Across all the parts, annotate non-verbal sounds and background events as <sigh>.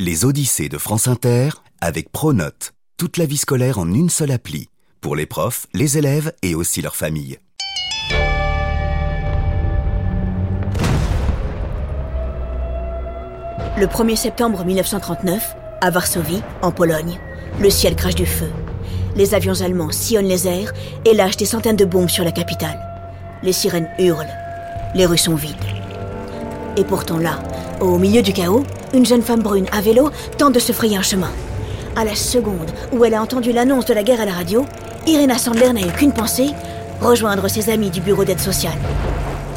Les Odyssées de France Inter avec Pronote. Toute la vie scolaire en une seule appli. Pour les profs, les élèves et aussi leurs familles. Le 1er septembre 1939, à Varsovie, en Pologne, le ciel crache du feu. Les avions allemands sillonnent les airs et lâchent des centaines de bombes sur la capitale. Les sirènes hurlent. Les rues sont vides. Et pourtant là, au milieu du chaos, une jeune femme brune à vélo tente de se frayer un chemin. À la seconde où elle a entendu l'annonce de la guerre à la radio, Irena Sandler n'a eu qu'une pensée rejoindre ses amis du bureau d'aide sociale.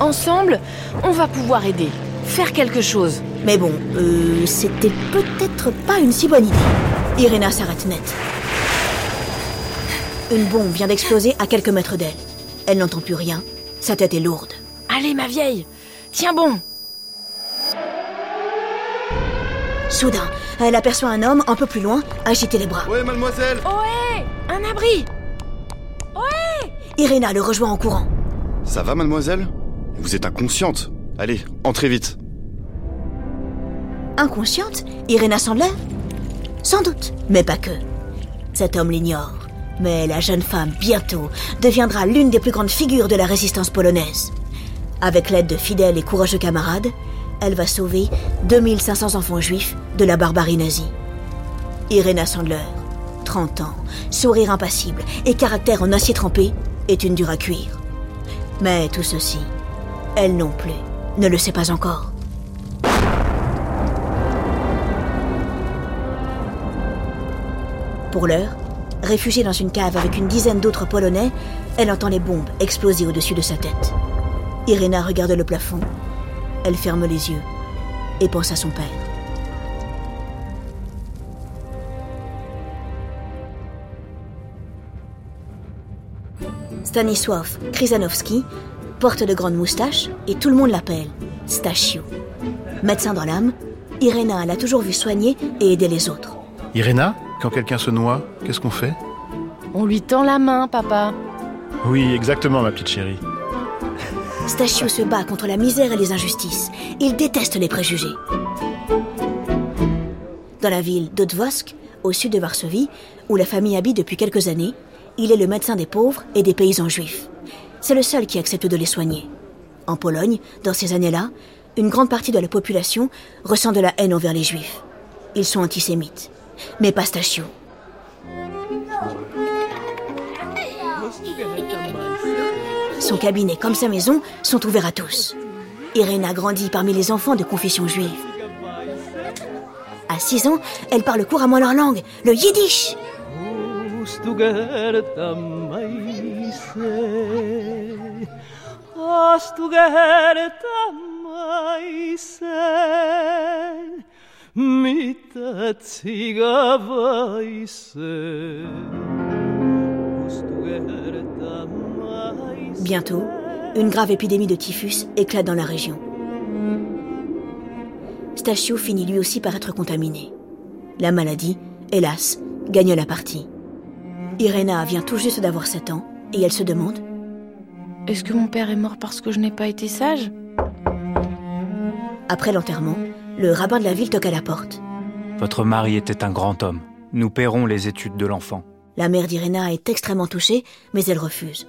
Ensemble, on va pouvoir aider, faire quelque chose. Mais bon, euh, c'était peut-être pas une si bonne idée. Irena s'arrête net. Une bombe vient d'exploser à quelques mètres d'elle. Elle n'entend plus rien, sa tête est lourde. Allez, ma vieille, tiens bon. Soudain, elle aperçoit un homme un peu plus loin agiter les bras. Ouais, mademoiselle Ohé Un abri Ohé Irena le rejoint en courant. Ça va, mademoiselle? Vous êtes inconsciente. Allez, entrez vite. Inconsciente, Irena Sandler Sans doute, mais pas que. Cet homme l'ignore. Mais la jeune femme, bientôt, deviendra l'une des plus grandes figures de la résistance polonaise. Avec l'aide de fidèles et courageux camarades, elle va sauver 2500 enfants juifs de la barbarie nazie. Irena Sandler, 30 ans, sourire impassible et caractère en acier trempé, est une dure à cuire. Mais tout ceci, elle non plus, ne le sait pas encore. Pour l'heure, réfugiée dans une cave avec une dizaine d'autres Polonais, elle entend les bombes exploser au-dessus de sa tête. Irena regarde le plafond, elle ferme les yeux et pense à son père. Stanisław Krizanowski porte de grandes moustaches et tout le monde l'appelle Stachio. Médecin dans l'âme, Irena l'a toujours vu soigner et aider les autres. Irena, quand quelqu'un se noie, qu'est-ce qu'on fait? On lui tend la main, papa. Oui, exactement, ma petite chérie. Stachio se bat contre la misère et les injustices. Il déteste les préjugés. Dans la ville d'Odvosk, au sud de Varsovie, où la famille habite depuis quelques années, il est le médecin des pauvres et des paysans juifs. C'est le seul qui accepte de les soigner. En Pologne, dans ces années-là, une grande partie de la population ressent de la haine envers les juifs. Ils sont antisémites. Mais pas Stachio. Son cabinet comme sa maison sont ouverts à tous. Irena grandit parmi les enfants de confession juive. À 6 ans, elle parle couramment leur langue, le yiddish. Bientôt, une grave épidémie de typhus éclate dans la région. Stachio finit lui aussi par être contaminé. La maladie, hélas, gagne la partie. Irena vient tout juste d'avoir 7 ans et elle se demande Est-ce que mon père est mort parce que je n'ai pas été sage? Après l'enterrement, le rabbin de la ville toque à la porte. Votre mari était un grand homme. Nous paierons les études de l'enfant. La mère d'Irena est extrêmement touchée, mais elle refuse.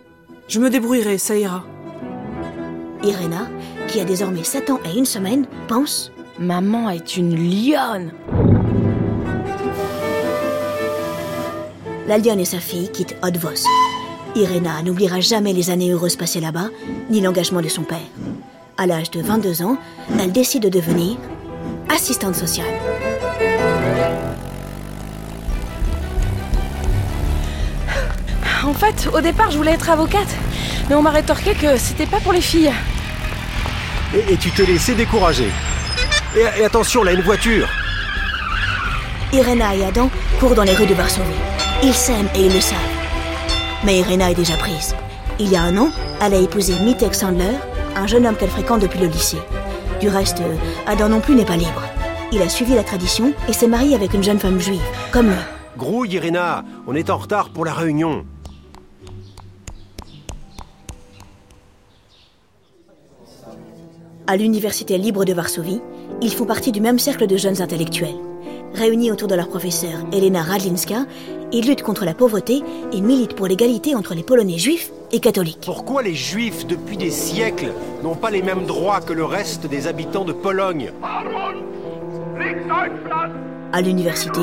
Je me débrouillerai, ça ira. Irena, qui a désormais 7 ans et une semaine, pense Maman est une lionne La lionne et sa fille quittent Odvosk. Irena n'oubliera jamais les années heureuses passées là-bas, ni l'engagement de son père. À l'âge de 22 ans, elle décide de devenir assistante sociale. En fait, au départ, je voulais être avocate, mais on m'a rétorqué que c'était pas pour les filles. Et, et tu t'es laissé décourager. Et, et attention, là, une voiture Irena et Adam courent dans les rues de Varsovie. Ils s'aiment et ils le savent. Mais Irena est déjà prise. Il y a un an, elle a épousé Mitek Sandler, un jeune homme qu'elle fréquente depuis le lycée. Du reste, Adam non plus n'est pas libre. Il a suivi la tradition et s'est marié avec une jeune femme juive, comme lui. Grouille, Irena On est en retard pour la réunion. À l'Université libre de Varsovie, ils font partie du même cercle de jeunes intellectuels. Réunis autour de leur professeur Elena Radlinska, ils luttent contre la pauvreté et militent pour l'égalité entre les Polonais juifs et catholiques. Pourquoi les Juifs, depuis des siècles, n'ont pas les mêmes droits que le reste des habitants de Pologne? À l'université,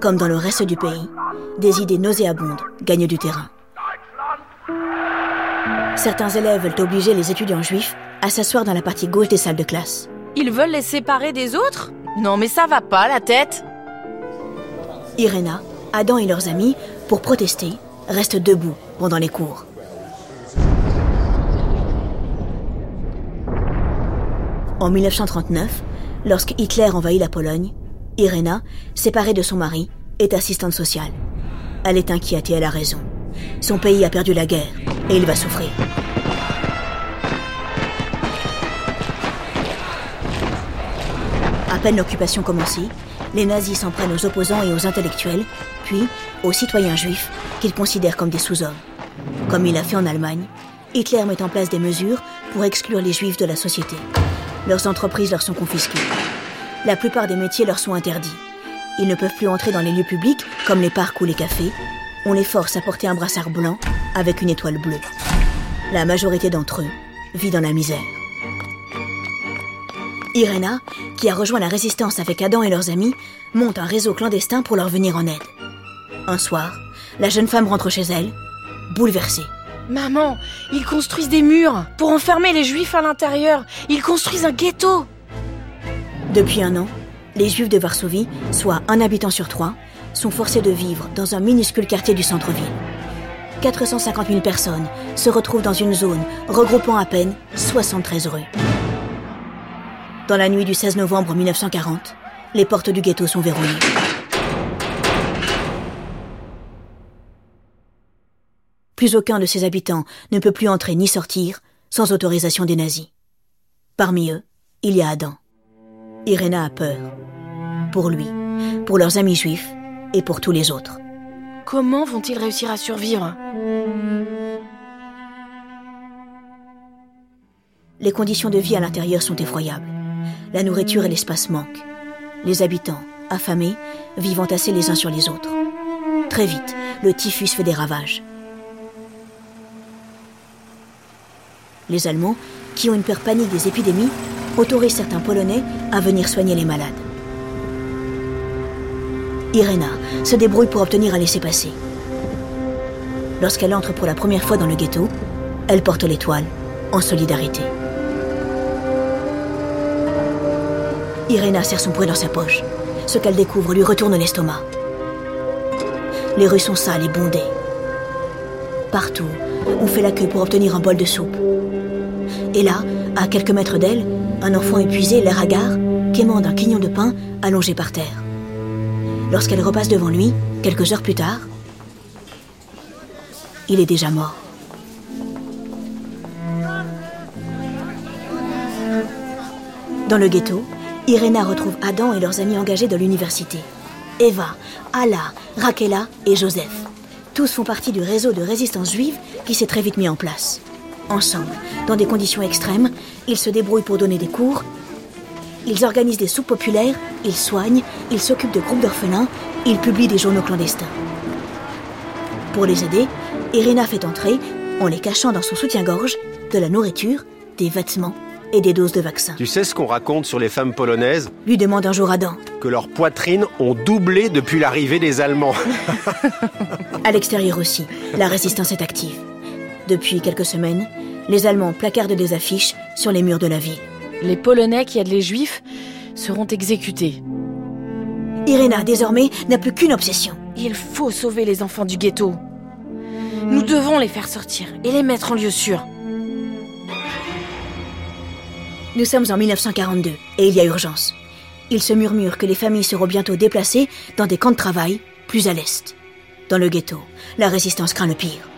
comme dans le reste du pays, des idées nauséabondes gagnent du terrain. Certains élèves veulent obliger les étudiants juifs à s'asseoir dans la partie gauche des salles de classe. Ils veulent les séparer des autres? Non mais ça va pas la tête Irena, Adam et leurs amis, pour protester, restent debout pendant les cours. En 1939, lorsque Hitler envahit la Pologne, Irena, séparée de son mari, est assistante sociale. Elle est inquiète et elle a raison. Son pays a perdu la guerre et il va souffrir. À peine l'occupation commencée, les nazis s'en prennent aux opposants et aux intellectuels, puis aux citoyens juifs qu'ils considèrent comme des sous-hommes. Comme il a fait en Allemagne, Hitler met en place des mesures pour exclure les juifs de la société. Leurs entreprises leur sont confisquées. La plupart des métiers leur sont interdits. Ils ne peuvent plus entrer dans les lieux publics, comme les parcs ou les cafés. On les force à porter un brassard blanc avec une étoile bleue. La majorité d'entre eux vit dans la misère. Irena, qui a rejoint la résistance avec Adam et leurs amis, monte un réseau clandestin pour leur venir en aide. Un soir, la jeune femme rentre chez elle, bouleversée. Maman, ils construisent des murs pour enfermer les juifs à l'intérieur. Ils construisent un ghetto. Depuis un an, les juifs de Varsovie, soit un habitant sur trois, sont forcés de vivre dans un minuscule quartier du centre-ville. 450 000 personnes se retrouvent dans une zone regroupant à peine 73 rues. Dans la nuit du 16 novembre 1940, les portes du ghetto sont verrouillées. Plus aucun de ses habitants ne peut plus entrer ni sortir sans autorisation des nazis. Parmi eux, il y a Adam. Irena a peur. Pour lui, pour leurs amis juifs et pour tous les autres. Comment vont-ils réussir à survivre Les conditions de vie à l'intérieur sont effroyables. La nourriture et l'espace manquent. Les habitants, affamés, vivent entassés les uns sur les autres. Très vite, le typhus fait des ravages. Les Allemands, qui ont une peur panique des épidémies, autorisent certains Polonais à venir soigner les malades. Irena se débrouille pour obtenir un laissez-passer. Lorsqu'elle entre pour la première fois dans le ghetto, elle porte l'étoile en solidarité. Irena serre son poing dans sa poche. Ce qu'elle découvre lui retourne l'estomac. Les rues sont sales et bondées. Partout, on fait la queue pour obtenir un bol de soupe. Et là, à quelques mètres d'elle, un enfant épuisé, l'air hagard, quémande un quignon de pain allongé par terre. Lorsqu'elle repasse devant lui, quelques heures plus tard, il est déjà mort. Dans le ghetto, Irena retrouve Adam et leurs amis engagés de l'université. Eva, Ala, Rakela et Joseph. Tous font partie du réseau de résistance juive qui s'est très vite mis en place. Ensemble, dans des conditions extrêmes, ils se débrouillent pour donner des cours, ils organisent des soupes populaires, ils soignent, ils s'occupent de groupes d'orphelins, ils publient des journaux clandestins. Pour les aider, Irina fait entrer, en les cachant dans son soutien-gorge, de la nourriture, des vêtements et des doses de vaccins. Tu sais ce qu'on raconte sur les femmes polonaises? Lui demande un jour Adam. Que leurs poitrines ont doublé depuis l'arrivée des Allemands. <laughs> À l'extérieur aussi, la résistance est active. Depuis quelques semaines, les Allemands placardent des affiches sur les murs de la ville. Les Polonais qui aident les Juifs seront exécutés. Irena, désormais, n'a plus qu'une obsession. Il faut sauver les enfants du ghetto. Nous devons les faire sortir et les mettre en lieu sûr. Nous sommes en 1942 et il y a urgence. Il se murmure que les familles seront bientôt déplacées dans des camps de travail plus à l'est. Dans le ghetto, la résistance craint le pire.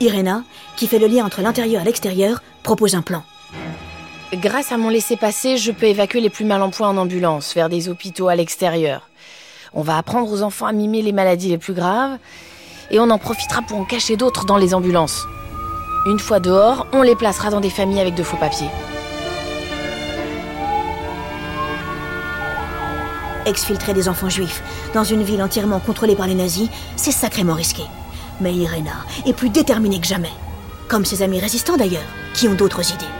Irena, qui fait le lien entre l'intérieur et l'extérieur, propose un plan. Grâce à mon laissez-passer, je peux évacuer les plus mal en point en ambulance vers des hôpitaux à l'extérieur. On va apprendre aux enfants à mimer les maladies les plus graves et on en profitera pour en cacher d'autres dans les ambulances. Une fois dehors, on les placera dans des familles avec de faux papiers. Exfiltrer des enfants juifs dans une ville entièrement contrôlée par les nazis, c'est sacrément risqué. Mais Irena est plus déterminée que jamais. Comme ses amis résistants d'ailleurs, qui ont d'autres idées.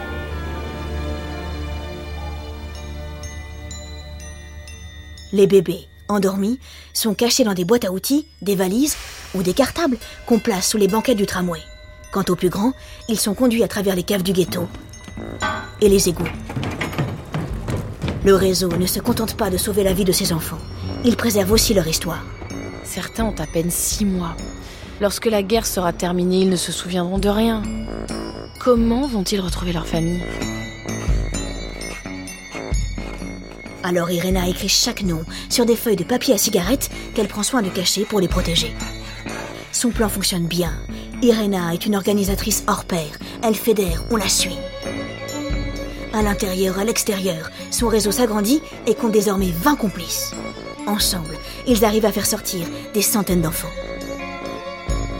Les bébés, endormis, sont cachés dans des boîtes à outils, des valises ou des cartables qu'on place sous les banquettes du tramway. Quant aux plus grands, ils sont conduits à travers les caves du ghetto et les égouts. Le réseau ne se contente pas de sauver la vie de ses enfants, il préserve aussi leur histoire. Certains ont à peine six mois. Lorsque la guerre sera terminée, ils ne se souviendront de rien. Comment vont-ils retrouver leur famille? Alors Irena écrit chaque nom sur des feuilles de papier à cigarette qu'elle prend soin de cacher pour les protéger. Son plan fonctionne bien. Irena est une organisatrice hors pair. Elle fédère, on la suit. À l'intérieur, à l'extérieur, son réseau s'agrandit et compte désormais 20 complices. Ensemble, ils arrivent à faire sortir des centaines d'enfants.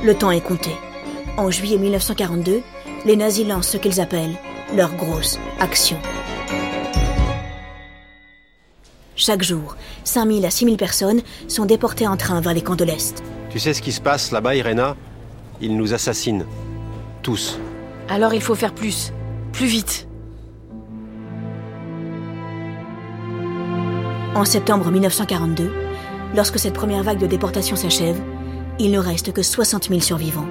Le temps est compté. En juillet 1942, les nazis lancent ce qu'ils appellent leur grosse action. Chaque jour, 5000 à 6000 personnes sont déportées en train vers les camps de l'Est. Tu sais ce qui se passe là-bas, Irena? Ils nous assassinent. Tous. Alors il faut faire plus. Plus vite. En septembre 1942, lorsque cette première vague de déportation s'achève, il ne reste que 60 000 survivants.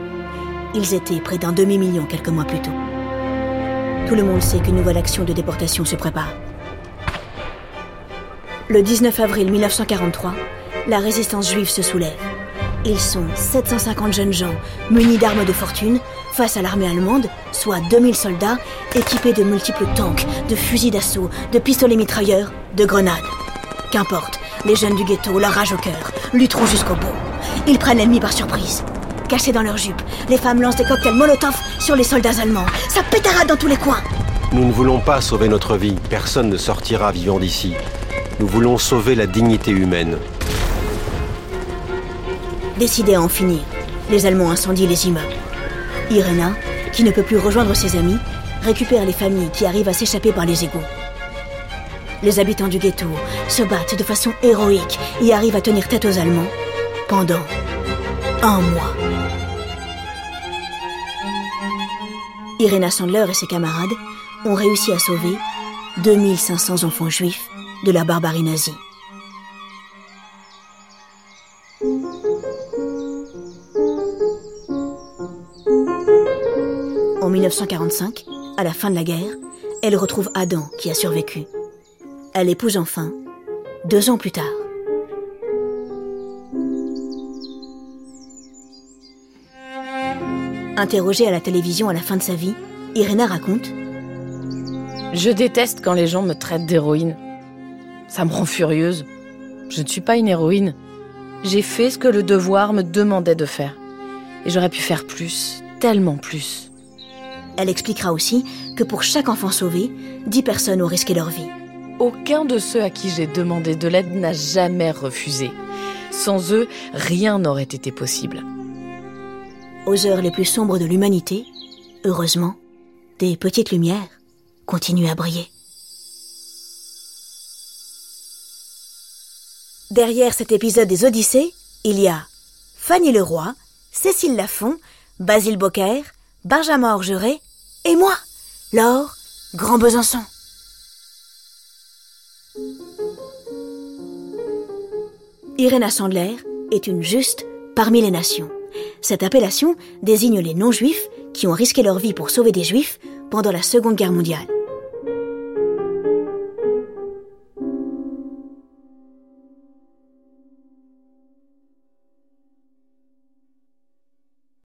Ils étaient près d'un demi-million quelques mois plus tôt. Tout le monde sait qu'une nouvelle action de déportation se prépare. Le 19 avril 1943, la résistance juive se soulève. Ils sont 750 jeunes gens munis d'armes de fortune face à l'armée allemande, soit 2000 soldats équipés de multiples tanks, de fusils d'assaut, de pistolets mitrailleurs, de grenades. Qu'importe, les jeunes du ghetto, la rage au cœur, lutteront jusqu'au bout. Ils prennent l'ennemi par surprise. Cachés dans leurs jupes, les femmes lancent des cocktails Molotov sur les soldats allemands. Ça pétara dans tous les coins. Nous ne voulons pas sauver notre vie. Personne ne sortira vivant d'ici. Nous voulons sauver la dignité humaine. Décidés à en finir, les Allemands incendient les immeubles. Irena, qui ne peut plus rejoindre ses amis, récupère les familles qui arrivent à s'échapper par les égouts. Les habitants du ghetto se battent de façon héroïque et arrivent à tenir tête aux Allemands pendant un mois. Irena Sandler et ses camarades ont réussi à sauver 2500 enfants juifs de la barbarie nazie. En 1945, à la fin de la guerre, elle retrouve Adam qui a survécu. Elle épouse enfin, deux ans plus tard. Interrogée à la télévision à la fin de sa vie, Irena raconte Je déteste quand les gens me traitent d'héroïne. Ça me rend furieuse. Je ne suis pas une héroïne. J'ai fait ce que le devoir me demandait de faire. Et j'aurais pu faire plus, tellement plus. Elle expliquera aussi que pour chaque enfant sauvé, dix personnes ont risqué leur vie. Aucun de ceux à qui j'ai demandé de l'aide n'a jamais refusé. Sans eux, rien n'aurait été possible. Aux heures les plus sombres de l'humanité, heureusement, des petites lumières continuent à briller. Derrière cet épisode des Odyssées, il y a Fanny Leroy, Cécile Lafont, Basile Bocquer, Benjamin Orgeret et moi, Laure Grand Besançon. Irena Sandler est une juste parmi les nations. Cette appellation désigne les non-juifs qui ont risqué leur vie pour sauver des juifs pendant la Seconde Guerre mondiale.